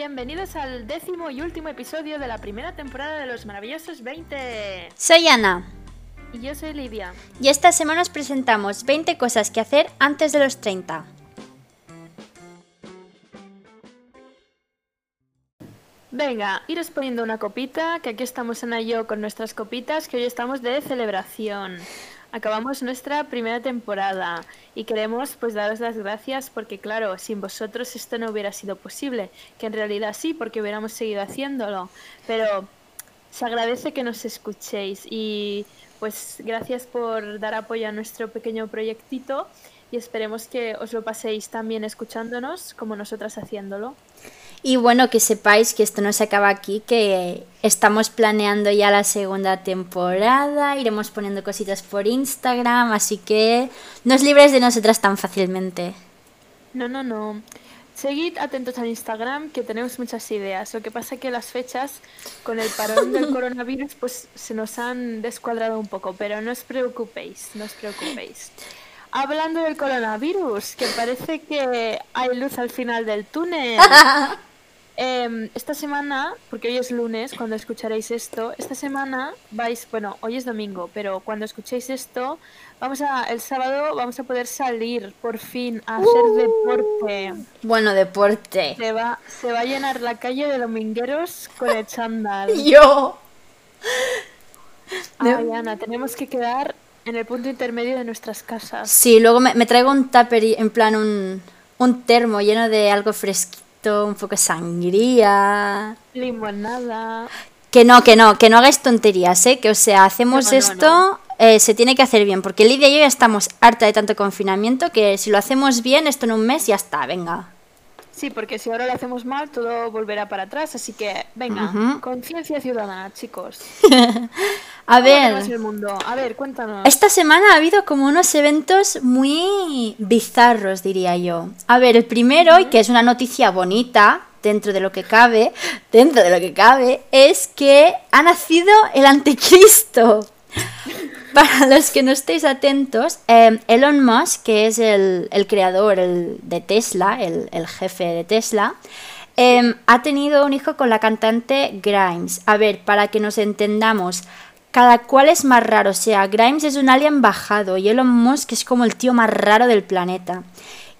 bienvenidos al décimo y último episodio de la primera temporada de Los Maravillosos 20. Soy Ana. Y yo soy Lidia. Y esta semana os presentamos 20 cosas que hacer antes de los 30. Venga, iros poniendo una copita, que aquí estamos Ana y yo con nuestras copitas, que hoy estamos de celebración. Acabamos nuestra primera temporada y queremos pues daros las gracias porque claro, sin vosotros esto no hubiera sido posible, que en realidad sí, porque hubiéramos seguido haciéndolo, pero se agradece que nos escuchéis y pues gracias por dar apoyo a nuestro pequeño proyectito y esperemos que os lo paséis también escuchándonos como nosotras haciéndolo. Y bueno, que sepáis que esto no se acaba aquí, que estamos planeando ya la segunda temporada, iremos poniendo cositas por Instagram, así que no os libres de nosotras tan fácilmente. No, no, no. Seguid atentos al Instagram, que tenemos muchas ideas. Lo que pasa es que las fechas, con el parón del coronavirus, pues se nos han descuadrado un poco, pero no os preocupéis, no os preocupéis. Hablando del coronavirus, que parece que hay luz al final del túnel. Em, esta semana, porque hoy es lunes, cuando escucharéis esto, esta semana vais, bueno, hoy es domingo, pero cuando escuchéis esto, vamos a, el sábado vamos a poder salir por fin a hacer Uh. deporte. Bueno, deporte. Se va, se va a llenar la calle de domingueros con el chándal. Yo. Ay, Ana, tenemos que quedar en el punto intermedio de nuestras casas. Sí, luego me, me traigo un tupper, y- en plan un, un termo lleno de algo fresquito, un poco de sangría. Limonada. Que no, que no, que no hagáis tonterías, ¿eh? Que o sea, hacemos No, no, esto, no. eh, se tiene que hacer bien, porque Lidia y yo ya estamos harta de tanto confinamiento que si lo hacemos bien, esto en un mes ya está, venga. Sí, porque si ahora lo hacemos mal, todo volverá para atrás. Así que, venga, conciencia ciudadana, chicos. A ¿Cómo ver, el mundo? A ver, cuéntanos. esta semana ha habido como unos eventos muy bizarros, diría yo. A ver, el primero, y que es una noticia bonita, dentro de lo que cabe, dentro de lo que cabe, es que ha nacido el anticristo. Para los que no estéis atentos, eh, Elon Musk, que es el, el creador el de Tesla, el, el jefe de Tesla, eh, ha tenido un hijo con la cantante Grimes. A ver, para que nos entendamos, cada cual es más raro. O sea, Grimes es un alien bajado y Elon Musk es como el tío más raro del planeta.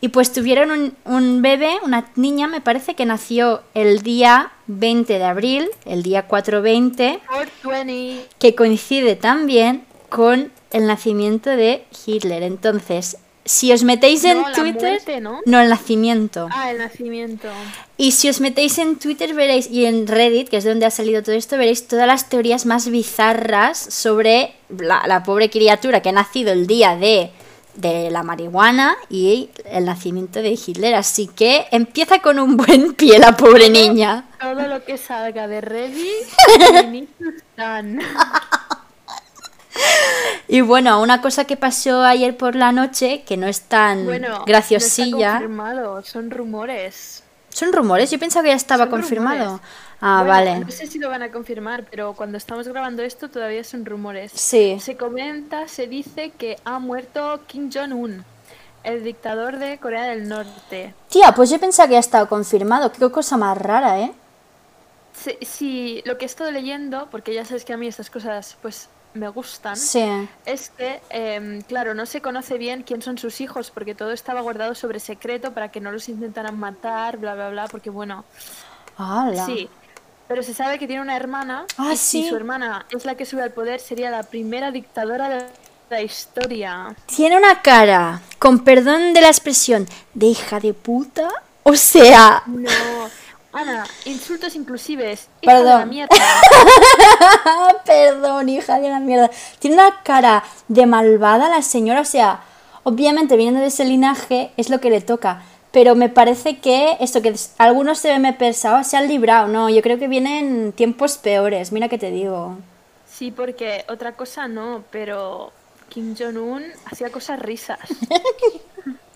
Y pues tuvieron un, un bebé, una niña, me parece que nació el día 20 de abril, el día 420 420. que coincide también con el nacimiento de Hitler. Entonces, si os metéis en No, Twitter, muerte, ¿no? el nacimiento. Ah, el nacimiento. Y si os metéis en Twitter veréis y en Reddit, que es donde ha salido todo esto, veréis todas las teorías más bizarras sobre la, la pobre criatura que ha nacido el día de, de la marihuana y el nacimiento de Hitler. Así que empieza con un buen pie la pobre niña. Todo lo que salga de Reddit, Tan. Y bueno, una cosa que pasó ayer por la noche, que no es tan Bueno, no está graciosilla. confirmado, son rumores. Son rumores, yo pensaba que ya estaba Son confirmado. rumores. Ah, Bueno, vale. No sé si lo van a confirmar, pero cuando estamos grabando esto todavía son rumores. Sí. Se comenta, se dice que ha muerto Kim Jong-un, el dictador de Corea del Norte. Tía, pues yo pensaba que ya estaba confirmado. Qué cosa más rara, ¿eh? Si, si lo que he estado leyendo, porque ya sabes que a mí estas cosas pues me gustan, Sí. es que, em, claro, no se conoce bien quién son sus hijos, porque todo estaba guardado sobre secreto para que no los intentaran matar, bla, bla, bla, porque bueno, sí. Pero se sabe que tiene una hermana, Ah, y si sí. su hermana es la que sube al poder, sería la primera dictadora de la historia. Tiene una cara, con perdón de la expresión, de hija de puta. O sea, No, Ana, insultos inclusives. Hija de la mierda. perdón, hija de la mierda. Tiene una cara de malvada la señora. O sea, obviamente viniendo de ese linaje es lo que le toca. Pero me parece que esto que algunos se me pensaba se han librado. No, yo creo que vienen tiempos peores. Mira que te digo. Sí, porque otra cosa no, pero Kim Jong-un hacía cosas risas.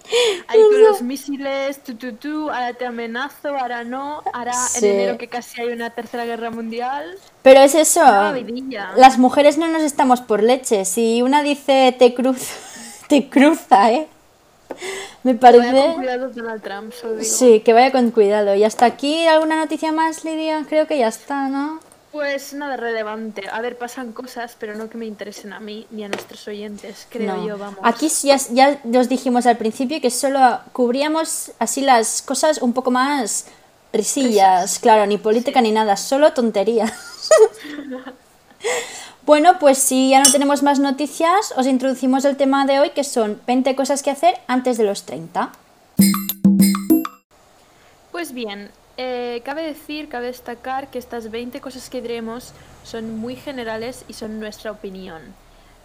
Ahí con los misiles, tu, tu, tu, ahora te amenazo, ahora no, ahora Sí. en enero que casi hay una tercera guerra mundial. Pero es eso. Las mujeres no nos estamos por leche. Si una dice te cruz, te cruza, ¿eh? Me Vaya con parece... cuidado Donald Trump, digo. Sí, que vaya con cuidado. ¿Y hasta aquí alguna noticia más, Lidia? Creo que ya está, ¿no? Pues nada relevante. A ver, pasan cosas, pero no que me interesen a mí ni a nuestros oyentes, creo No. yo, vamos. Aquí ya, ya os dijimos al principio que solo cubríamos así las cosas un poco más risillas, claro, ni política ni nada, solo tonterías. bueno, pues si ya no tenemos más noticias, os introducimos el tema de hoy que son 20 cosas que hacer antes de los 30. Pues bien, eh, cabe decir, cabe destacar que estas 20 cosas que diremos son muy generales y son nuestra opinión.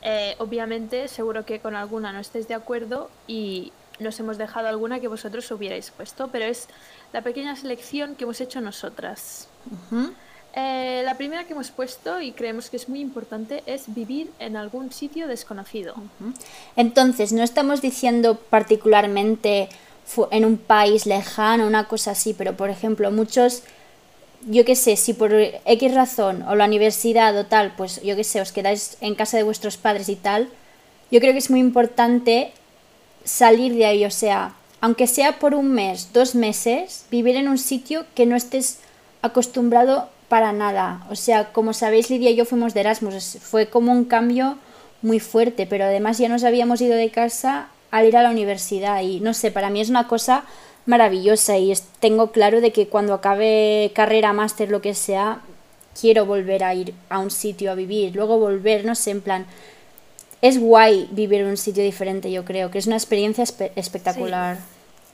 Eh, obviamente, seguro que con alguna no estéis de acuerdo y nos hemos dejado alguna que vosotros hubierais puesto, pero es la pequeña selección que hemos hecho nosotras. Eh, la primera que hemos puesto y creemos que es muy importante es vivir en algún sitio desconocido. Entonces, no estamos diciendo particularmente en un país lejano, una cosa así, pero por ejemplo, muchos, yo qué sé, si por X razón o la universidad o tal, pues yo qué sé, os quedáis en casa de vuestros padres y tal, yo creo que es muy importante salir de ahí, o sea, aunque sea por un mes, dos meses, vivir en un sitio que no estés acostumbrado para nada. O sea, como sabéis, Lidia y yo fuimos de Erasmus, fue como un cambio muy fuerte, pero además ya nos habíamos ido de casa al ir a la universidad y no sé, para mí es una cosa maravillosa y es- tengo claro de que cuando acabe carrera, máster, lo que sea, quiero volver a ir a un sitio a vivir, luego volver, no sé, en plan, es guay vivir en un sitio diferente, yo creo, que es una experiencia espe- espectacular.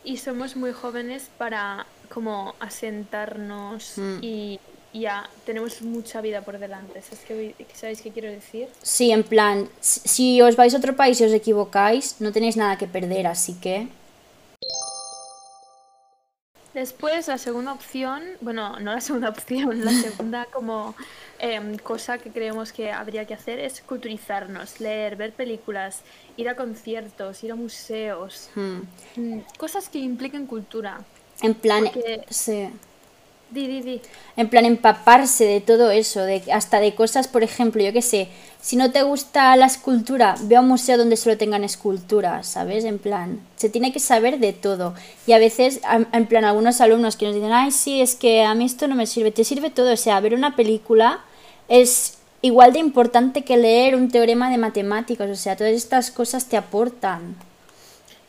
Y somos muy jóvenes para como asentarnos Mm. y ya tenemos mucha vida por delante. ¿Sabes qué, ¿Sabéis qué quiero decir? Sí, en plan, si os vais a otro país y os equivocáis, no tenéis nada que perder, así que... Después, la segunda opción, bueno, no la segunda opción, la segunda como em, cosa que creemos que habría que hacer es culturizarnos, leer, ver películas, ir a conciertos, ir a museos, hmm, mm, cosas que impliquen cultura. En plan, Porque- sí. Di, di, di. En plan, empaparse de todo eso, de, hasta de cosas, por ejemplo, yo qué sé, si no te gusta la escultura, ve a un museo donde solo tengan esculturas, ¿sabes? En plan, se tiene que saber de todo. Y a veces, en plan, algunos alumnos que nos dicen, ay, sí, es que a mí esto no me sirve, te sirve todo. O sea, ver una película es igual de importante que leer un teorema de matemáticas. O sea, todas estas cosas te aportan.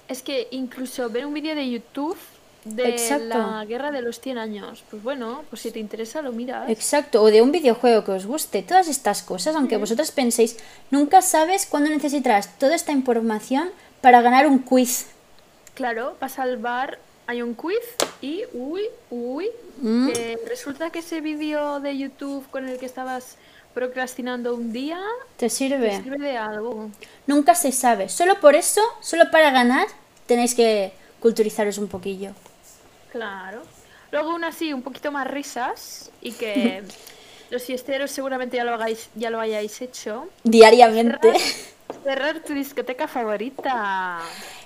Es que incluso ver un vídeo de YouTube de Exacto. la guerra de los 100 años, pues bueno, pues si te interesa lo miras. Exacto, o de un videojuego que os guste, todas estas cosas, aunque vosotros penséis, nunca sabes cuándo necesitarás toda esta información para ganar un quiz. Claro, vas al bar, hay un quiz y uy, uy, Mm. eh, resulta que ese vídeo de YouTube con el que estabas procrastinando un día ¿Te te sirve? sirve de algo. Nunca se sabe. Solo por eso, solo para ganar, tenéis que culturizaros un poquillo. Claro. Luego una así, un poquito más risas y que los fiesteros seguramente ya lo hagáis, ya lo hayáis hecho. Diariamente. Cerrar tu discoteca favorita.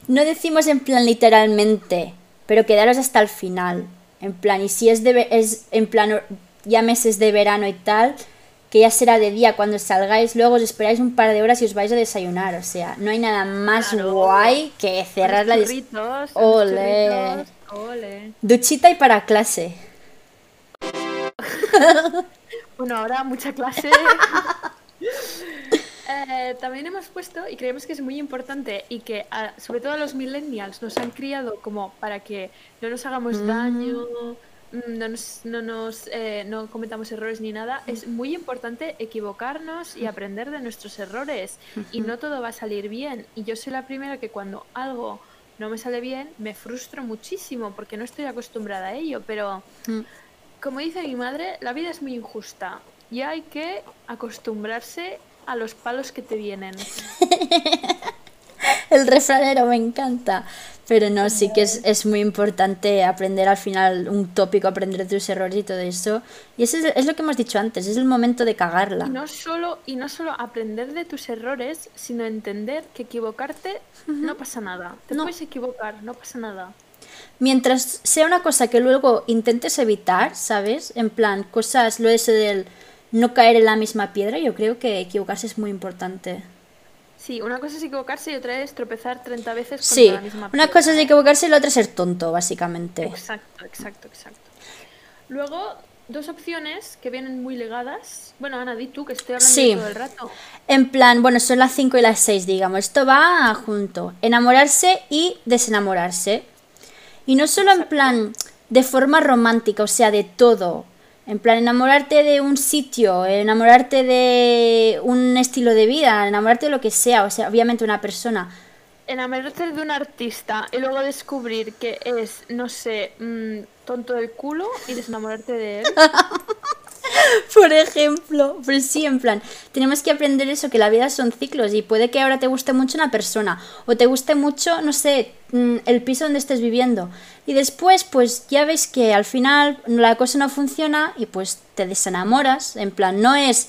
No decimos en plan literalmente, pero quedaros hasta el final. En plan, y si es, de, es en plan ya meses de verano y tal, que ya será de día cuando salgáis, luego os esperáis un par de horas y os vais a desayunar. O sea, no hay nada más Claro. guay que cerrar la Unos dis- churritos, unos Ole. Duchita y para clase. Bueno, ahora mucha clase. Eh, también hemos puesto, y creemos que es muy importante, y que a- sobre todo a los millennials nos han criado como para que no nos hagamos daño, mm, no nos, no, nos, eh, no cometamos errores ni nada, es muy importante equivocarnos y aprender de nuestros errores. Y no todo va a salir bien. Y yo soy la primera que cuando algo no me sale bien, me frustro muchísimo porque no estoy acostumbrada a ello, pero... Mm. Como dice mi madre, la vida es muy injusta y hay que acostumbrarse a los palos que te vienen. El refranero me encanta. Pero no, sí que es, es muy importante aprender al final un tópico, aprender de tus errores y todo eso. Y eso es, es lo que hemos dicho antes, es el momento de cagarla. Y no solo, y no solo aprender de tus errores, sino entender que equivocarte no pasa nada. Te No. puedes equivocar, no pasa nada. Mientras sea una cosa que luego intentes evitar, ¿sabes? En plan, cosas, lo ese del no caer en la misma piedra, yo creo que equivocarse es muy importante. Sí, una cosa es equivocarse y otra es tropezar 30 veces Sí, la misma una cosa es equivocarse y la otra es ser tonto, básicamente. Exacto, exacto, exacto. Luego, dos opciones que vienen muy ligadas. Bueno, Ana, di tú que estoy hablando Sí. todo el rato. En plan, bueno, son las 5 y las 6, digamos. Esto va junto. Enamorarse y desenamorarse. Y no solo en plan de forma romántica, o sea, de todo. En plan, enamorarte de un sitio, enamorarte de un estilo de vida, enamorarte de lo que sea, o sea, obviamente una persona. Enamorarte de un artista y luego descubrir que es, no sé, mm, tonto del culo y desenamorarte de él. Por ejemplo, pues sí, en plan, tenemos que aprender eso, que la vida son ciclos y puede que ahora te guste mucho una persona o te guste mucho, no sé, mm, el piso donde estés viviendo y después pues ya ves que al final la cosa no funciona y pues te desenamoras, en plan, no es...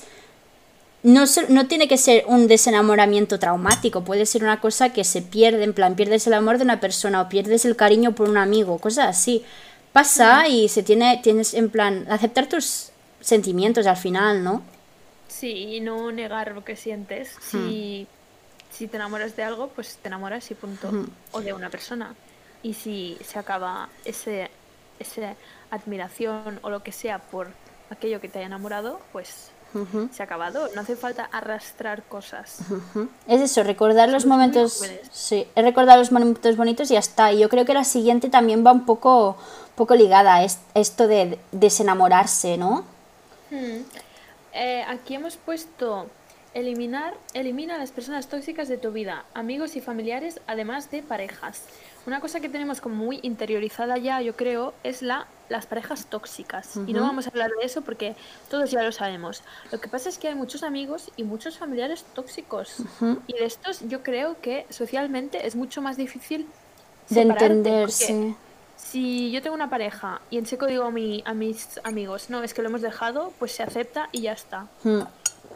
No, no tiene que ser un desenamoramiento traumático, puede ser una cosa que se pierde, en plan, pierdes el amor de una persona o pierdes el cariño por un amigo, cosas así. Pasa y se tiene, tienes, en plan, aceptar tus sentimientos al final, ¿no? Sí, y no negar lo que sientes. Si, si te enamoras de algo, pues te enamoras y punto. O de una persona. Y si se acaba ese, ese admiración o lo que sea por aquello que te haya enamorado, pues se ha acabado. No hace falta arrastrar cosas. Es eso, recordar los Somos muy momentos. Sí, es recordar los momentos bonitos y ya está. Y yo creo que la siguiente también va un poco, poco ligada a es- esto de desenamorarse, ¿no? Hmm. Eh, aquí hemos puesto eliminar, elimina a las personas tóxicas de tu vida, amigos y familiares, además de parejas. Una cosa que tenemos como muy interiorizada ya, yo creo, es la las parejas tóxicas. Y no vamos a hablar de eso porque todos ya lo sabemos. Lo que pasa es que hay muchos amigos y muchos familiares tóxicos. Y de estos yo creo que socialmente es mucho más difícil De separarte, entender, porque sí. Si yo tengo una pareja y en seco digo a, mi, a mis amigos, no, es que lo hemos dejado, pues se acepta y ya está. Mm,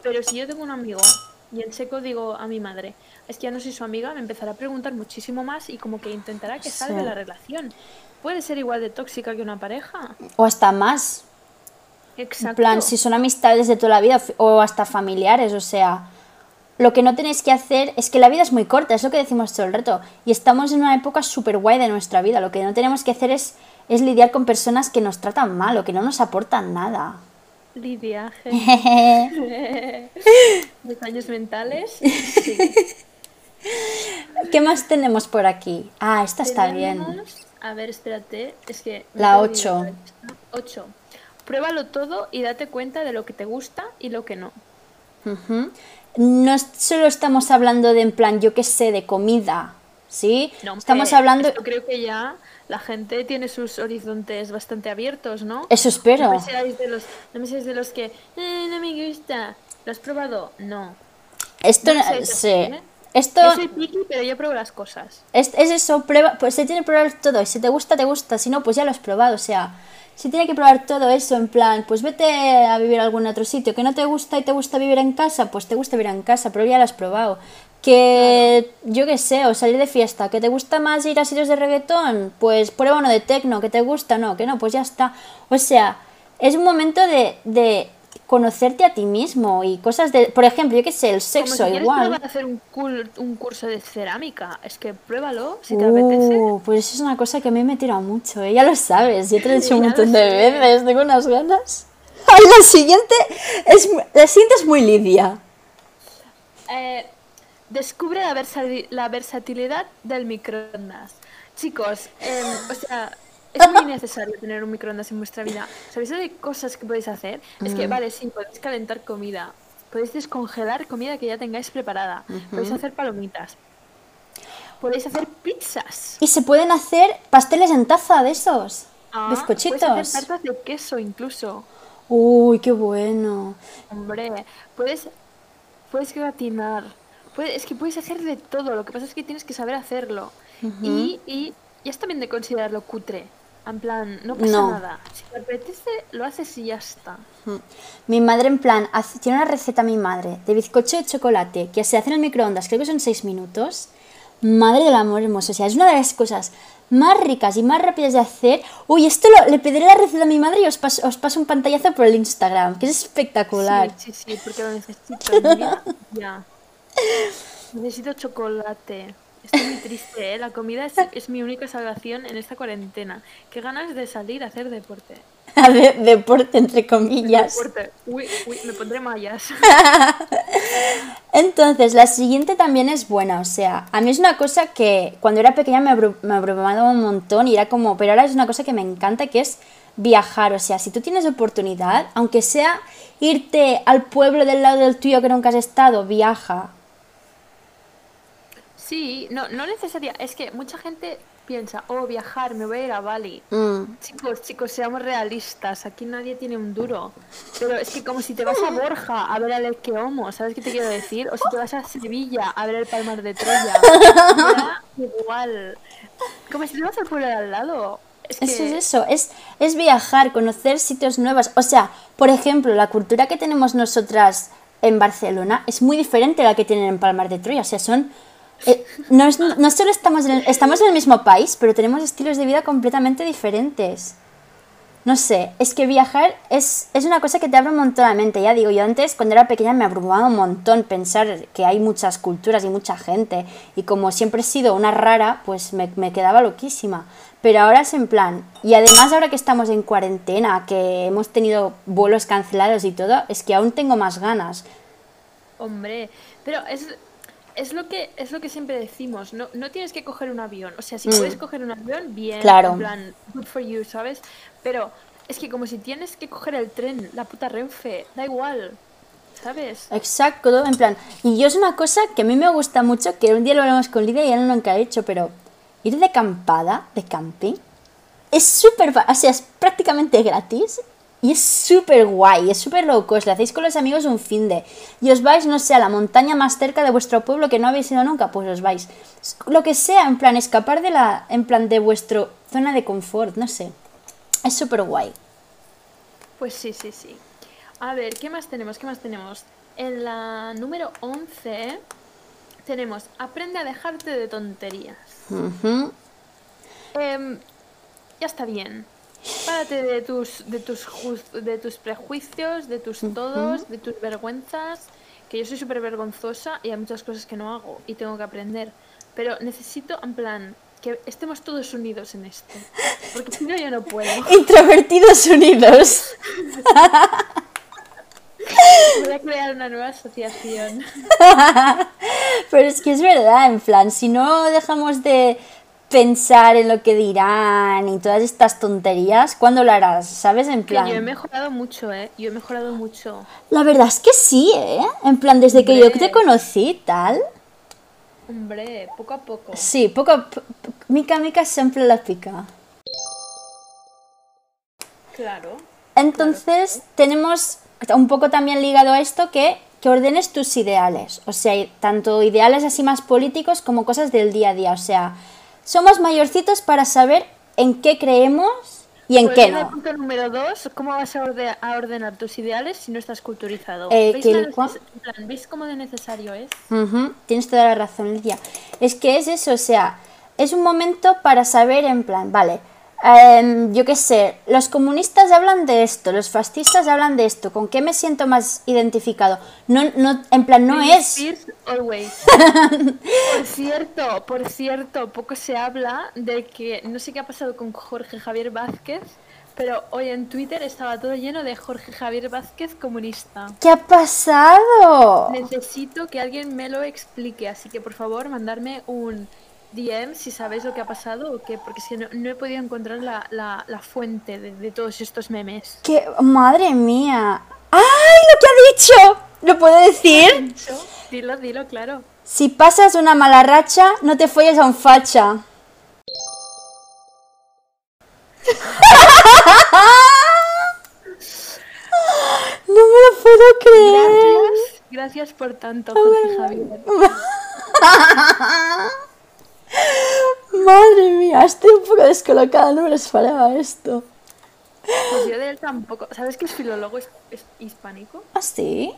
Pero si yo tengo un amigo y en seco digo a mi madre, es que ya no soy su amiga, me empezará a preguntar muchísimo más y como que intentará que salve Sí. la relación. Puede ser igual de tóxica que una pareja. O hasta más. Exacto. En plan, si son amistades de toda la vida o hasta familiares, o sea, lo que no tenéis que hacer es que la vida es muy corta, es lo que decimos todo el rato. Y estamos en una época súper guay de nuestra vida. Lo que no tenemos que hacer es, es lidiar con personas que nos tratan mal o que no nos aportan nada. Lidia, je- los años mentales. Sí. ¿Qué más tenemos por aquí? Ah, esta está bien. A ver, espérate, es que... La he ocho. perdido. 8. Pruébalo todo y date cuenta de lo que te gusta y lo que no. Ujú. No solo estamos hablando de en plan, yo qué sé, de comida, ¿sí? No, estamos hablando... Yo creo que ya la gente tiene sus horizontes bastante abiertos, ¿no? Eso espero. No me seáis de los, no me seáis de los que "Eh, no me gusta. ¿Lo has probado? No. Esto, no sí. ¿eh? Esto Yo soy picky, pero yo pruebo las cosas. es, es eso, prueba, pues se tiene que probar todo. Y si te gusta, te gusta. Si no, pues ya lo has probado. O sea, se tiene que probar todo eso. En plan, pues vete a vivir a algún otro sitio. Que no te gusta y te gusta vivir en casa, pues te gusta vivir en casa, pero ya lo has probado. Que yo qué sé, o salir de fiesta, que te gusta más ir a sitios de reggaetón, pues prueba uno de tecno, que te gusta, no, que no, pues ya está. O sea, es un momento de, de conocerte a ti mismo y cosas de, por ejemplo, yo qué sé, el Como si sexo igual. probar hacer un, cul- un curso de cerámica, es que pruébalo si te apetece. Uh, pues es una cosa que a mí me tira mucho, ¿eh? ya lo sabes, yo te lo he dicho un montón de veces, tengo unas ganas. Ay, la siguiente es, la siguiente es muy Lidia. Eh, descubre la, versati- la versatilidad del microondas. Chicos, em, o sea, es muy necesario tener un microondas en vuestra vida. ¿Sabéis de cosas que podéis hacer? Es que, vale, sí, podéis calentar comida, podéis descongelar comida que ya tengáis preparada, podéis hacer palomitas, podéis hacer pizzas. Y se pueden hacer pasteles en taza de esos, Ah, bizcochitos. Puedes hacer tartas de queso incluso. Uy, qué bueno. Hombre, puedes, puedes gratinar. Puedes, es que puedes hacer de todo. Lo que pasa es que tienes que saber hacerlo. y, y, y es también de considerarlo cutre. En plan, no pasa No. nada. Si te apetece, lo haces y ya está. Mi madre, en plan, hace- tiene una receta, mi madre, de bizcocho de chocolate que se hace en el microondas, creo que son 6 minutos. Madre del amor hermoso, o sea, es una de las cosas más ricas y más rápidas de hacer. Uy, esto lo- le pediré la receta a mi madre y os paso, os paso un pantallazo por el Instagram, que es espectacular. Sí, sí, sí, porque lo necesito. vida. ya. Necesito chocolate. Estoy muy triste, ¿eh? La comida es, es mi única salvación en esta cuarentena. Qué ganas de salir a hacer deporte. De, deporte, entre comillas. Deporte. Uy, uy, me pondré mallas. Entonces, la siguiente también es buena, o sea, a mí es una cosa que cuando era pequeña me, abru- me abrumaba un montón y era como, pero ahora es una cosa que me encanta, que es viajar, o sea, si tú tienes oportunidad, aunque sea irte al pueblo del lado del tuyo que nunca has estado, viaja. Sí, no, no necesaria. Es que mucha gente piensa, oh, viajar, me voy a ir a Bali. Mm, Chicos, chicos, seamos realistas. Aquí nadie tiene un duro. Pero es que como si te vas a Borja a ver al Elque Homo, ¿sabes qué te quiero decir? O si te vas a Sevilla a ver el Palmar de Troya. Igual. Como si te vas al pueblo de al lado. Es que... Eso es eso, es, es viajar, conocer sitios nuevos. O sea, por ejemplo, la cultura que tenemos nosotras en Barcelona es muy diferente a la que tienen en Palmar de Troya. O sea, son... eh, no, es- no solo estamos en, el, estamos en el mismo país, pero tenemos estilos de vida completamente diferentes. No sé, es que viajar es, es una cosa que te abre un montón la mente. Ya digo, yo antes cuando era pequeña me abrumaba un montón pensar que hay muchas culturas y mucha gente. Y como siempre he sido una rara, pues me, me quedaba loquísima. Pero ahora es en plan, y además ahora que estamos en cuarentena, que hemos tenido vuelos cancelados y todo, es que aún tengo más ganas. Hombre, pero es, es lo que es lo que siempre decimos, no, no tienes que coger un avión, o sea, si Mm. puedes coger un avión, bien, Claro. en plan, good for you, ¿sabes? Pero es que como si tienes que coger el tren, la puta Renfe, da igual, ¿sabes? Exacto, en plan. Y yo es una cosa que a mí me gusta mucho, que un día lo hablamos con Lidia y ya no nunca he hecho, pero ir de acampada, de camping, es súper, o sea, es prácticamente gratis y es súper guay, es súper low cost. Lo hacéis con los amigos un fin de. Y os vais, no sé, a la montaña más cerca de vuestro pueblo que no habéis ido nunca, pues os vais. Lo que sea, en plan, escapar de la, en plan, de vuestro zona de confort, no sé. Es súper guay. Pues sí, sí, sí. A ver, ¿qué más tenemos? ¿Qué más tenemos? En la número 11 tenemos aprende a dejarte de tonterías. Em, ya está bien. Párate de tus, de tus, de tus prejuicios, de tus todos, de tus vergüenzas. Que yo soy súper vergonzosa y hay muchas cosas que no hago y tengo que aprender. Pero necesito, en plan, que estemos todos unidos en esto. Porque si no, yo no puedo. Introvertidos unidos. Voy a crear una nueva asociación. Pero es que es verdad, en plan, si no dejamos de pensar en lo que dirán y todas estas tonterías, ¿cuándo lo harás? ¿Sabes? En Que yo he plan. mejorado mucho, ¿eh? Yo he mejorado mucho. La verdad es que sí, ¿eh? En plan, desde que yo te conocí tal. Hombre, poco a poco. Sí, poco a po- mica mica siempre la pica. Claro. Entonces, tenemos un poco también ligado a esto que, que ordenes tus ideales. O sea, tanto ideales así más políticos como cosas del día a día. O sea, somos mayorcitos para saber en qué creemos y en Pues qué no. punto número dos, ¿cómo vas a, orde- a ordenar tus ideales si no estás culturizado? Eh, ¿Veis, que la el cua- neces- en plan, ¿Veis cómo de necesario es? Ujú, Tienes toda la razón, Lidia. Es que es eso, o sea, es un momento para saber en plan, vale, em, yo qué sé, los comunistas hablan de esto, los fascistas hablan de esto, ¿con qué me siento más identificado? No, no, en plan, no es... Always. por cierto, por cierto, poco se habla de que no sé qué ha pasado con Jorge Javier Vázquez, pero hoy en Twitter estaba todo lleno de Jorge Javier Vázquez comunista. ¿Qué ha pasado? Necesito que alguien me lo explique, así que por favor mandarme un DM si sabéis lo que ha pasado o qué, porque si no, no he podido encontrar la, la- la fuente de, de todos estos memes. ¿Qué? Madre mía. ¡Ay, lo que ha dicho! ¿Lo puedo decir? Dilo, dilo, claro. Si pasas una mala racha, no te folles a un facha. No me lo puedo creer. Gracias, gracias por tanto, Jorge Javier. Madre mía, estoy un poco descolocada, no me lo esperaba esto. Pues yo de él tampoco. ¿Sabes que es filólogo es, es hispánico? ¿Ah, sí?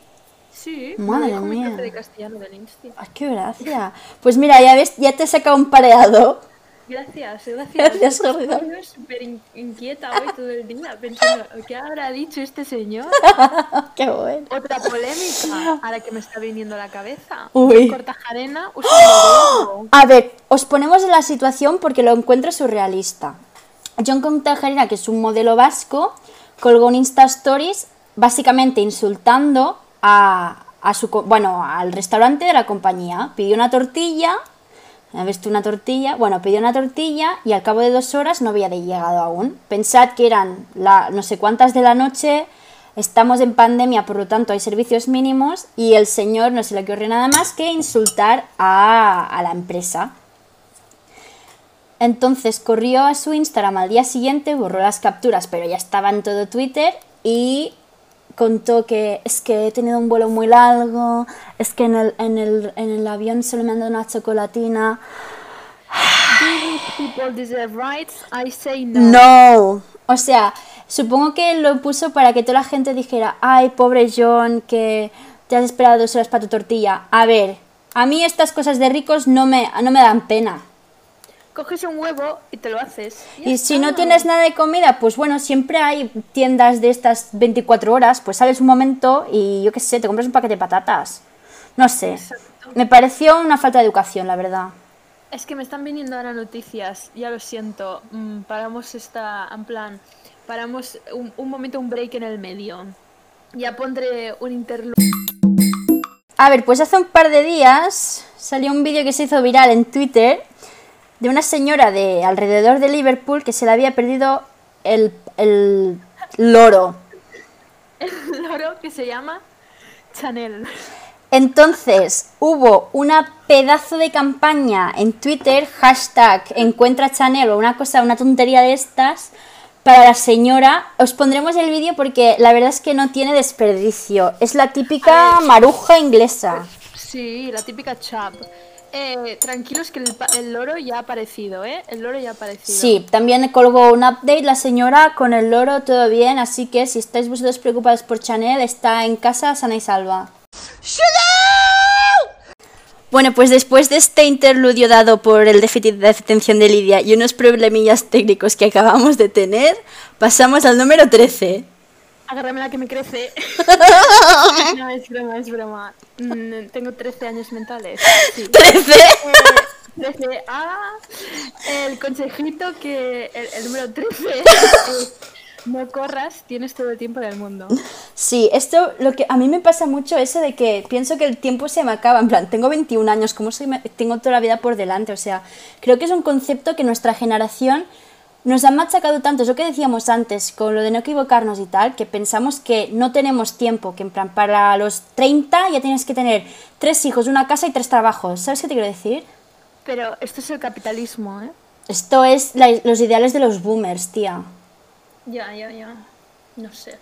Sí, Madre mi mía. profe de castellano del Insti. Ay, qué gracia. Pues mira, ya ves, ya te he sacado un pareado. Gracias, gracias. Gracias, Jorge. Estoy súper in- inquieta hoy todo el día pensando, ¿qué habrá dicho este señor? Qué bueno. Otra polémica, ahora que me está viniendo a la cabeza. Uy. Cortajarena globo. A ver, os ponemos en la situación porque lo encuentro surrealista. John Contajarena, que es un modelo vasco, colgó un Insta Stories básicamente insultando a, a su, bueno, al restaurante de la compañía. Pidió una tortilla, ¿has visto una tortilla? Bueno, pidió una tortilla y al cabo de dos horas no había llegado aún. Pensad que eran la, no sé cuántas de la noche, estamos en pandemia, por lo tanto hay servicios mínimos y el señor no se le ocurrió nada más que insultar a, a la empresa. Entonces corrió a su Instagram al día siguiente, borró las capturas, pero ya estaba en todo Twitter y contó que es que he tenido un vuelo muy largo, es que en el, en el, en el avión solo me han dado una chocolatina. People deserve rights, I say no. No, o sea, supongo que lo puso para que toda la gente dijera, ay, pobre John, que te has esperado dos horas para tu tortilla. A ver, a mí estas cosas de ricos no me, no me dan pena. Coges un huevo y te lo haces. Y si no tienes nada de comida, pues bueno, siempre hay tiendas de estas 24 horas, pues sales un momento y yo qué sé, te compras un paquete de patatas. No sé. Exacto. Me pareció una falta de educación, la verdad. Es que me están viniendo ahora noticias, ya lo siento. mm, paramos esta, en plan, paramos un, un momento, un break en el medio. Ya pondré un interludio. A ver, pues hace un par de días salió un vídeo que se hizo viral en Twitter de una señora de alrededor de Liverpool que se le había perdido el, el loro. El loro que se llama Chanel. Entonces hubo una pedazo de campaña en Twitter, hashtag encuentra Chanel o una cosa, una tontería de estas, para la señora. Os pondremos el vídeo porque la verdad es que no tiene desperdicio. Es la típica maruja inglesa. Sí, la típica chap. Eh, tranquilos que el, pa- el loro ya ha aparecido, ¿eh? El loro ya ha aparecido. Sí, también colgó un update la señora con el loro, todo bien, así que si estáis vosotros preocupados por Chanel, está en casa sana y salva. Bueno, pues después de este interludio dado por el déficit de atención de Lidia y unos problemillas técnicos que acabamos de tener, pasamos al número 13. Agárrame la que me crece. no, es broma, es broma. Mm, tengo 13 años mentales. Sí. ¿13? Eh, 13. Ah, el consejito que el, el número 13 es no corras, tienes todo el tiempo del mundo. Sí, esto lo que a mí me pasa mucho eso de que pienso que el tiempo se me acaba, en plan, tengo 21 años, ¿cómo se me- tengo toda la vida por delante? O sea, creo que es un concepto que nuestra generación nos ha machacado tanto, es lo que decíamos antes, con lo de no equivocarnos y tal, que pensamos que no tenemos tiempo, que en plan, para los 30 ya tienes que tener tres hijos, una casa y tres trabajos. ¿Sabes qué te quiero decir? Pero esto es el capitalismo, ¿eh? Esto es la- los ideales de los boomers, tía. Ya, ya, ya. No sé.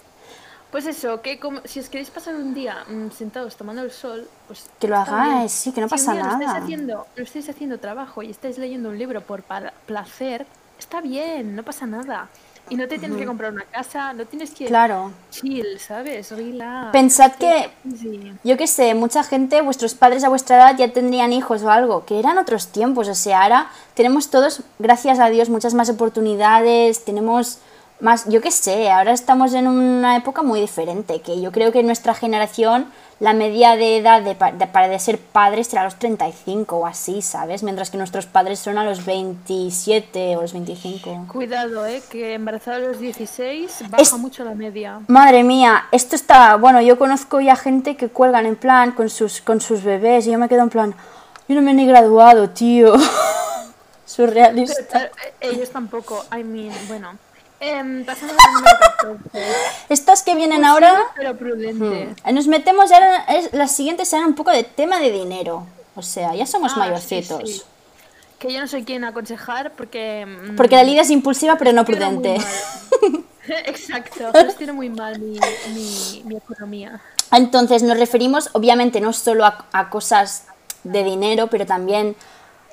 Pues eso, que como- si os queréis pasar un día mm, sentados tomando el sol, pues... Que lo hagáis, sí, que no Si un pasa día Lo estáis, nada. haciendo, lo estáis haciendo trabajo y estáis leyendo un libro por placer, está bien, no pasa nada. Y no te tienes que comprar una casa, no tienes que... Claro. Chill, ¿sabes? Relax. Pensad que Sí. Yo qué sé, mucha gente, vuestros padres a vuestra edad ya tendrían hijos o algo, que eran otros tiempos, o sea, ahora tenemos todos, gracias a Dios, muchas más oportunidades, tenemos más, yo qué sé, ahora estamos en una época muy diferente, que yo creo que nuestra generación la media de edad de, de- para de ser padres será a los 35 o así, ¿sabes? Mientras que nuestros padres son a los 27 o los 25. Cuidado, ¿eh? Que embarazada a los 16 baja Es- mucho la media. Madre mía, esto está, bueno, yo conozco ya gente que cuelgan en plan con sus, con sus bebés y yo me quedo en plan, yo no me he ni graduado, tío. Surrealista. Pero, eh, ellos tampoco, I mean, bueno. Em, pasamos al número 14. Estas que vienen Pues ahora, pero prudente. eh, nos metemos es- las siguientes serán un poco de tema de dinero. O sea, ya somos Ah, mayorcitos. sí, sí. Que yo no soy quien aconsejar porque... mm, Porque la Lidia es impulsiva pero no prudente. Exacto, gestiono muy mal mi, mi, mi economía. Entonces nos referimos obviamente no solo a, a cosas de dinero, pero también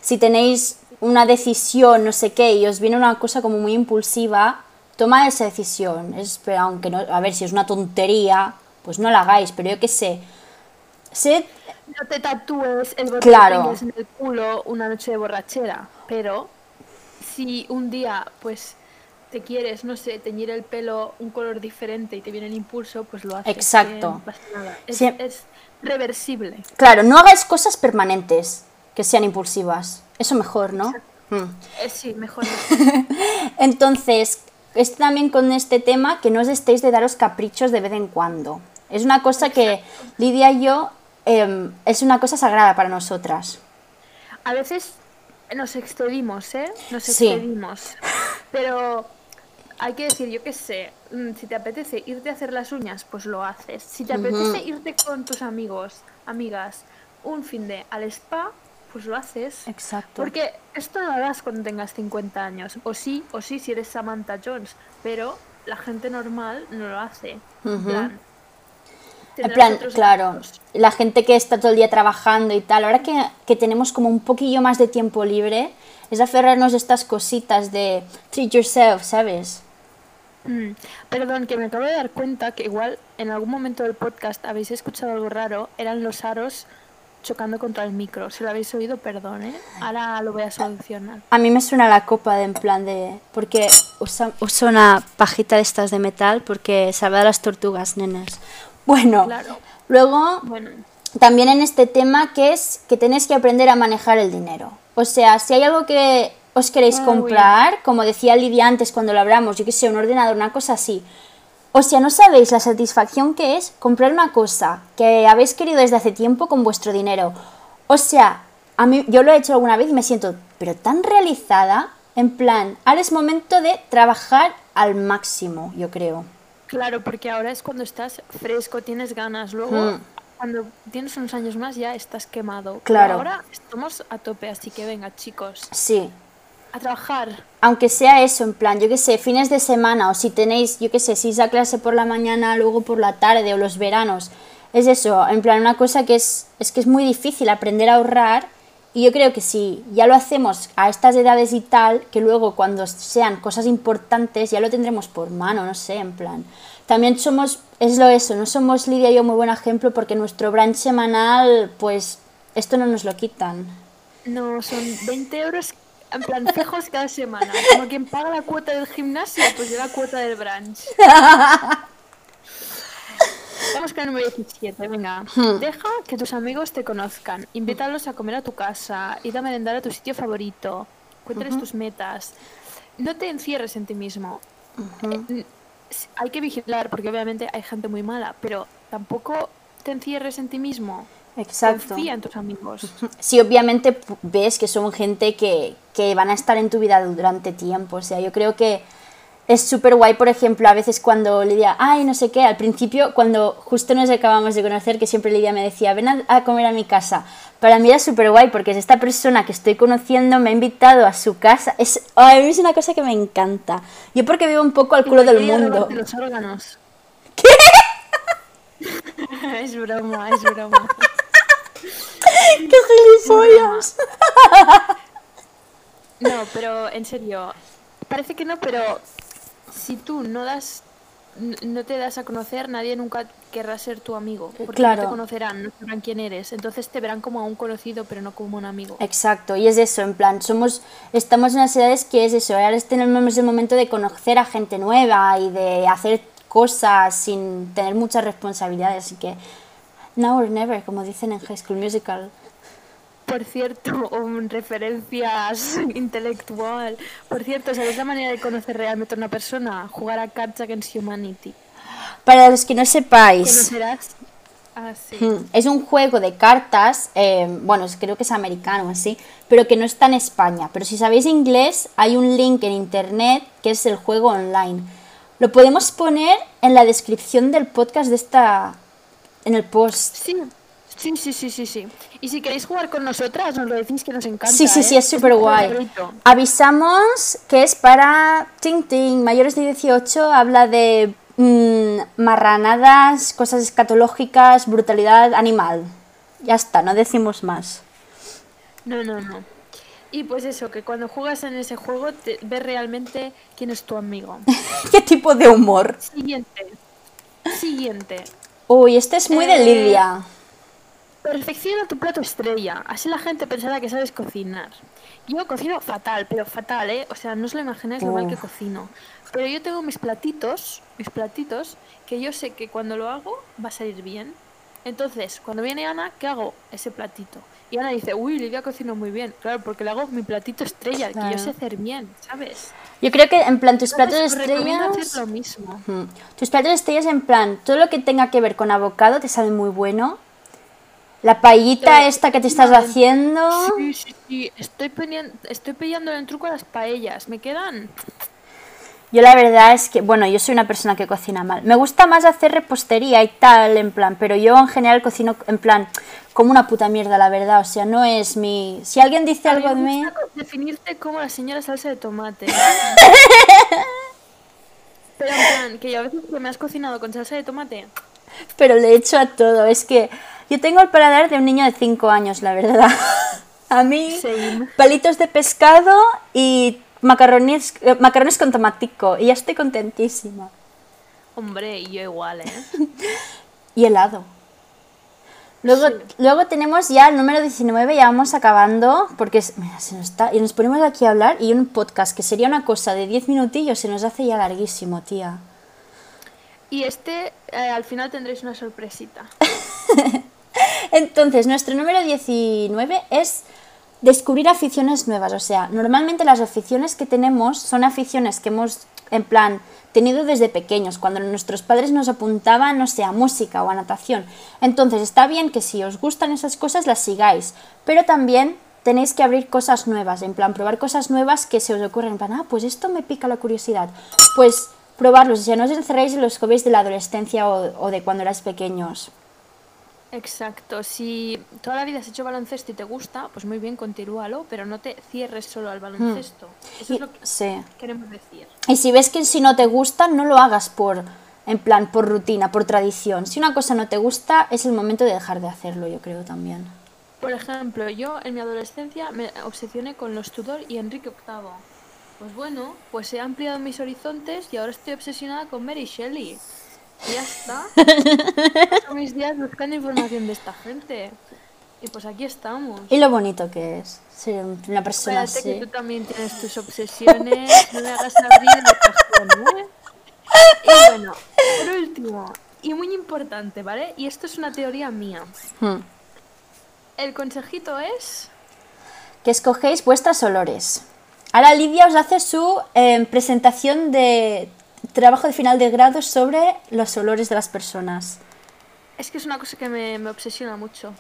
si tenéis una decisión, no sé qué, y os viene una cosa como muy impulsiva, tomad esa decisión. Es, pero aunque no, a ver, si es una tontería, pues no la hagáis, pero yo qué sé. Sed, No te tatúes el bote Claro. en el culo una noche de borrachera, pero si un día, pues, te quieres, no sé, teñir el pelo un color diferente y te viene el impulso, pues lo haces. Exacto. que no pasa nada. Es, Sí. es reversible. Claro, no hagáis cosas permanentes que sean impulsivas. Eso mejor, ¿no? Mm. Eh, sí, mejor. Entonces, es también con este tema que no os estéis de daros caprichos de vez en cuando. Es una cosa que Lidia y yo em, es una cosa sagrada para nosotras. A veces nos excedimos, ¿eh? Nos Sí. excedimos. Pero hay que decir, yo qué sé, mm, si te apetece irte a hacer las uñas, pues lo haces. Si te apetece irte con tus amigos, amigas, un fin de al spa, pues lo haces. Exacto. Porque esto no lo harás cuando tengas 50 años. O sí, o sí, si eres Samantha Jones. Pero la gente normal no lo hace. En plan, En claro, la gente que está todo el día trabajando y tal, ahora que, que tenemos como un poquillo más de tiempo libre, es aferrarnos a estas cositas de treat yourself, ¿sabes? Mm, Perdón, que me acabo de dar cuenta que igual en algún momento del podcast habéis escuchado algo raro. Eran los aros chocando contra el micro. Si lo habéis oído, perdón, ¿eh? Ahora lo voy a solucionar. A mí me suena la copa de en plan de... Porque usa, uso una pajita de estas de metal porque salva a las tortugas, nenas. Bueno, Claro. luego Bueno, también en este tema que es que tenéis que aprender a manejar el dinero. O sea, si hay algo que os queréis comprar, como decía Lidia antes cuando lo hablamos, yo que sé, un ordenador, una cosa así. O sea, no sabéis la satisfacción que es comprar una cosa que habéis querido desde hace tiempo con vuestro dinero. O sea, a mí yo lo he hecho alguna vez y me siento pero tan realizada, en plan, ahora es momento de trabajar al máximo, yo creo. claro, porque ahora es cuando estás fresco, tienes ganas. Luego, Mm. cuando tienes unos años más, ya estás quemado. Pero Claro. ahora estamos a tope, así que venga, chicos, Sí, a trabajar. aunque sea eso, en plan, yo qué sé, fines de semana, o si tenéis, yo qué sé, si es a clase por la mañana, luego por la tarde, o los veranos, es eso, en plan, una cosa que es, es que es muy difícil aprender a ahorrar, y yo creo que si ya lo hacemos a estas edades y tal, que luego cuando sean cosas importantes ya lo tendremos por mano, no sé, en plan. También somos, es lo eso, no somos Lidia y yo muy buen ejemplo porque nuestro brunch semanal, pues, esto no nos lo quitan. No, son 20 euros en plan fijos cada semana. Como quien paga la cuota del gimnasio, pues yo la cuota del brunch. Vamos con el número 17, venga. Deja que tus amigos te conozcan. Invítalos a comer a tu casa. Id a merendar a tu sitio favorito. Cuéntales tus metas. No te encierres en ti mismo. Eh, hay que vigilar porque obviamente hay gente muy mala, pero tampoco te encierres en ti mismo. Exacto. Confía en tus amigos. Si obviamente ves que son gente que, que van a estar en tu vida durante tiempo. O sea, yo creo que es súper guay, por ejemplo, a veces cuando Lidia, ay, no sé qué, al principio, cuando justo nos acabamos de conocer, que siempre Lidia me decía, ven a, a comer a mi casa. Para mí era súper guay porque es esta persona que estoy conociendo, me ha invitado a su casa. Es, ay, a mí es una cosa que me encanta. Yo porque vivo un poco al culo del mundo. robarte los órganos. ¿Qué? es broma, es broma. ¡Qué gilipollas! No, pero en serio, parece que no, pero si tú no das, no te das a conocer, nadie nunca querrá ser tu amigo, porque Claro. no te conocerán, no sabrán quién eres, entonces te verán como a un conocido, pero no como un amigo. Exacto, y es eso, en plan, somos, estamos en unas edades que es eso, ahora tenemos el momento de conocer a gente nueva y de hacer cosas sin tener muchas responsabilidades, así que now or never, como dicen en High School Musical. Por cierto, referencias intelectual. Por cierto, ¿sabéis la manera de conocer realmente a una persona? Jugar a Cards Against Humanity. Para los que no sepáis, ¿Conocerás? Ah, sí. mm, es un juego de cartas, eh, bueno, creo que es americano así, pero que no está en España. Pero si sabéis inglés, hay un link en internet que es el juego online. Lo podemos poner en la descripción del podcast de esta, en el post. Sí, sí, sí, sí, sí, sí. Y si queréis jugar con nosotras, nos lo decís que nos encanta. Sí, sí, sí, ¿eh? es súper guay. Avisamos que es para Ting Ting, mayores de 18, habla de mm, marranadas, cosas escatológicas, brutalidad animal. Ya está, no decimos más. No, no, no. Y pues eso, que cuando juegas en ese juego te ves realmente quién es tu amigo. ¿Qué tipo de humor? Siguiente. Siguiente. Uy, este es muy de Eh, Lidia. Perfecciona tu plato estrella, así la gente pensará que sabes cocinar. Yo cocino fatal, pero fatal, ¿eh? O sea, no os lo imagináis lo mal que cocino. Pero yo tengo mis platitos, mis platitos, que yo sé que cuando lo hago va a salir bien. Entonces, cuando viene Ana, ¿qué hago? Ese platito. Y Ana dice, uy, Lidia cocina muy bien. Claro, porque le hago mi platito estrella, que yo sé hacer bien, ¿sabes? Yo creo que en plan tus platos recomiendo estrellas... hacer lo mismo. Tus platos estrellas en plan, todo lo que tenga que ver con avocado te sabe muy bueno. La paellita Pero- esta que te estás haciendo... Sí, sí, sí. Estoy, estoy pillando el truco a las paellas. Me quedan Yo la verdad es que, bueno, yo soy una persona que cocina mal. Me gusta más hacer repostería y tal, en plan, pero yo en general cocino en plan como una puta mierda, la verdad. O sea, no es mi... Si alguien dice algo de me mí... gusta definirte como la señora salsa de tomate. Pero en plan, que yo a veces que me has cocinado con salsa de tomate. Pero le echo a todo. Es que yo tengo el paladar de un niño de 5 años, la verdad. A mí, Same. palitos de pescado y macarrones, eh, macarrones con tomatico. Y ya estoy contentísima. Hombre, y yo igual, ¿eh? Y helado. Luego, luego tenemos ya el número 19, ya vamos acabando, porque es- mira, se nos está, y nos ponemos aquí a hablar y un podcast que sería una cosa de 10 minutillos se nos hace ya larguísimo, tía. Y este, eh, al final tendréis una sorpresita. Entonces, nuestro número 19 es descubrir aficiones nuevas. O sea, normalmente las aficiones que tenemos son aficiones que hemos, en plan, tenido desde pequeños, cuando nuestros padres nos apuntaban, no sé, a música o a natación. Entonces, está bien que si os gustan esas cosas las sigáis, pero también tenéis que abrir cosas nuevas, en plan, probar cosas nuevas que se os ocurren, en plan, ah, pues esto me pica la curiosidad. Pues probarlos, o sea, no os encerréis en los hobbies de la adolescencia o, o de cuando erais pequeños. Exacto. Si toda la vida has hecho baloncesto y te gusta, pues muy bien, continúalo, pero no te cierres solo al baloncesto. Eso Y- es lo que sí. queremos decir. Y si ves que si no te gusta, no lo hagas por, en plan, por rutina, por tradición. Si una cosa no te gusta, es el momento de dejar de hacerlo, yo creo también. Por ejemplo, yo en mi adolescencia me obsesioné con los Tudor y Enrique VIII. Pues bueno, pues he ampliado mis horizontes y ahora estoy obsesionada con Mary Shelley. Ya está. Paso mis días buscando información de esta gente. Y pues aquí estamos. Y lo bonito que es ser una persona Espérate que así. tú también tienes tus obsesiones. No me hagas abrir el cajón, ¿eh? Y bueno, por último, y muy importante, ¿vale? Y esto es una teoría mía. Hmm. El consejito es... Que escogéis vuestros olores. Ahora Lidia os hace su eh, presentación de trabajo de final de grado sobre los olores de las personas. Es que es una cosa que me, me obsesiona mucho.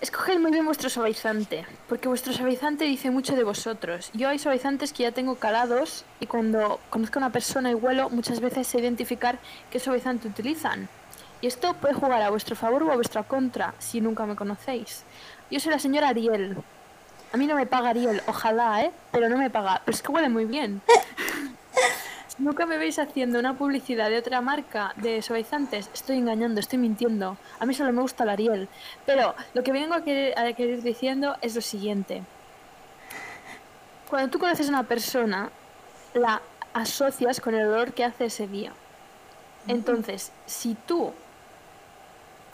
Escoged muy bien vuestro suavizante, porque vuestro suavizante dice mucho de vosotros. Yo hay suavizantes que ya tengo calados y cuando conozco a una persona y huelo, muchas veces sé identificar qué suavizante utilizan. Y esto puede jugar a vuestro favor o a vuestra contra, si nunca me conocéis. Yo soy la señora Ariel. A mí no me paga Ariel, ojalá, ¿eh? Pero no me paga. Pero es que huele muy bien. Nunca me veis haciendo una publicidad de otra marca de suavizantes, estoy engañando, estoy mintiendo. A mí solo me gusta el Ariel. Pero lo que vengo a querer, a querer diciendo es lo siguiente. Cuando tú conoces a una persona, la asocias con el olor que hace ese día. Entonces, si tú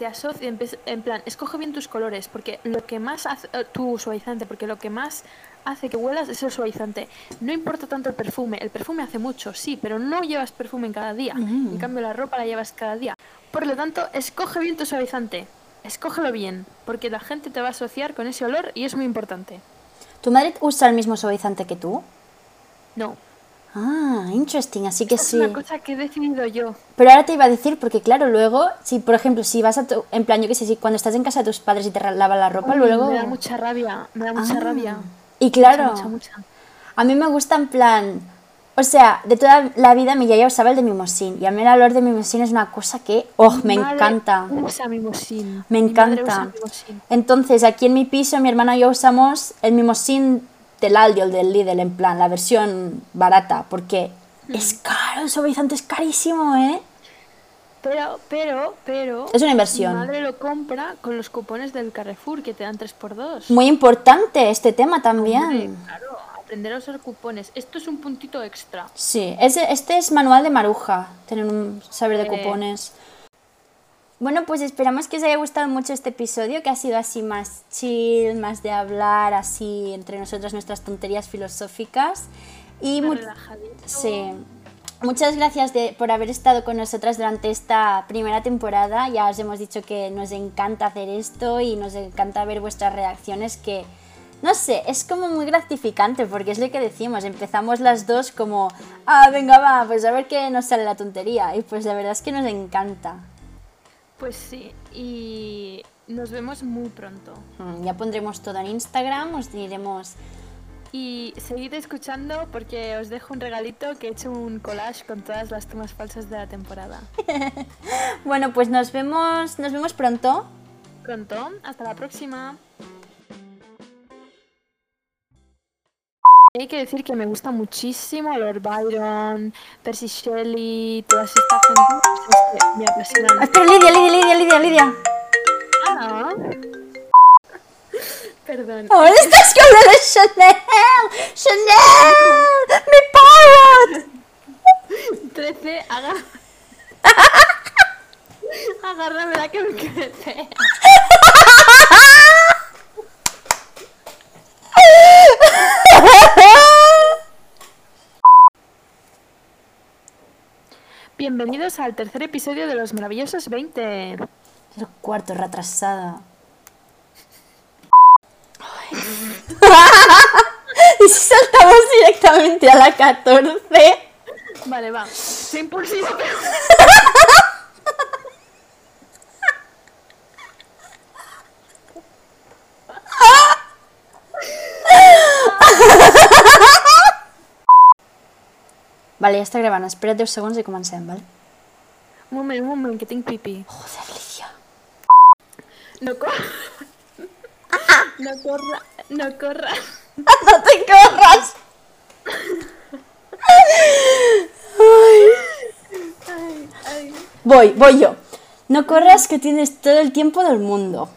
te asocias, en plan, escoge bien tus colores, porque lo que más hace, eh, tu suavizante, porque lo que más hace que huelas es el suavizante. No importa tanto el perfume, el perfume hace mucho, sí, pero no llevas perfume en cada día. En cambio, la ropa la llevas cada día. Por lo tanto, escoge bien tu suavizante. Escógelo bien, porque la gente te va a asociar con ese olor y es muy importante. ¿Tu madre usa el mismo suavizante que tú? No, Ah, interesting, así que es sí. una cosa que he decidido yo. Pero ahora te iba a decir, porque claro, luego, si por ejemplo, si vas a tu, en plan, yo qué sé, si cuando estás en casa de tus padres y te lavan la ropa, Uy, luego... Me da mucha rabia, me da mucha Ah. rabia. Y claro, Mucha, mucha, mucha. a mí me gusta en plan, o sea, de toda la vida mi yaya usaba el de mimosín, y a mí el olor de mimosín es una cosa que, oh, me Madre encanta. Usa mimosín. Me Mi encanta. usa mimosín. Entonces, aquí en mi piso, mi hermano y yo usamos el mimosín del Aldi o el del Lidl, en plan, la versión barata, porque es caro, el suavizante es carísimo, ¿eh? Pero, pero, pero. Es una inversión. Mi madre lo compra con los cupones del Carrefour que te dan 3x2. Muy importante este tema Hombre, también. claro, aprender a usar cupones. Esto es un puntito extra. Sí, este es manual de maruja, tener un saber de Eh. cupones. Bueno, pues esperamos que os haya gustado mucho este episodio, que ha sido así más chill, más de hablar, así entre nosotros nuestras tonterías filosóficas. Y sí. Muchas gracias de- por haber estado con nosotras durante esta primera temporada. Ya os hemos dicho que nos encanta hacer esto y nos encanta ver vuestras reacciones que, no sé, es como muy gratificante porque es lo que decimos. Empezamos las dos como, ah, venga, va, pues a ver qué nos sale la tontería. Y pues la verdad es que nos encanta. Pues sí, y nos vemos muy pronto. Mm, Ya pondremos todo en Instagram, os diremos... Y seguid escuchando porque os dejo un regalito que he hecho un collage con todas las tomas falsas de la temporada. Bueno, pues nos vemos, nos vemos pronto. Pronto, hasta la próxima. Hay que decir que me gusta muchísimo Lord Byron, Percy Shelley, toda esta gente me apasionan. Espera, Lidia, Lidia, Lidia, Lidia, Lidia. Ah. Perdón. Ahora estás con lo de Chanel. Chanel, mi parrot. 13, agarra... Agárrame la que me crece. Bienvenidos al tercer episodio de Los Maravillosos 20. El cuarto retrasada. ¿Y si saltamos directamente a la 14? Vale, va. Soy impulsivo, pero... Vale, ja està gravant. Espera't 10 segons i comencem, vale? Un moment, un moment, que tinc pipí. Joder, Lídia. No corra. No corra. No corra. No te corras. Ay. Ay, ay. Voy, voy yo. No corras que tienes todo el tiempo del mundo.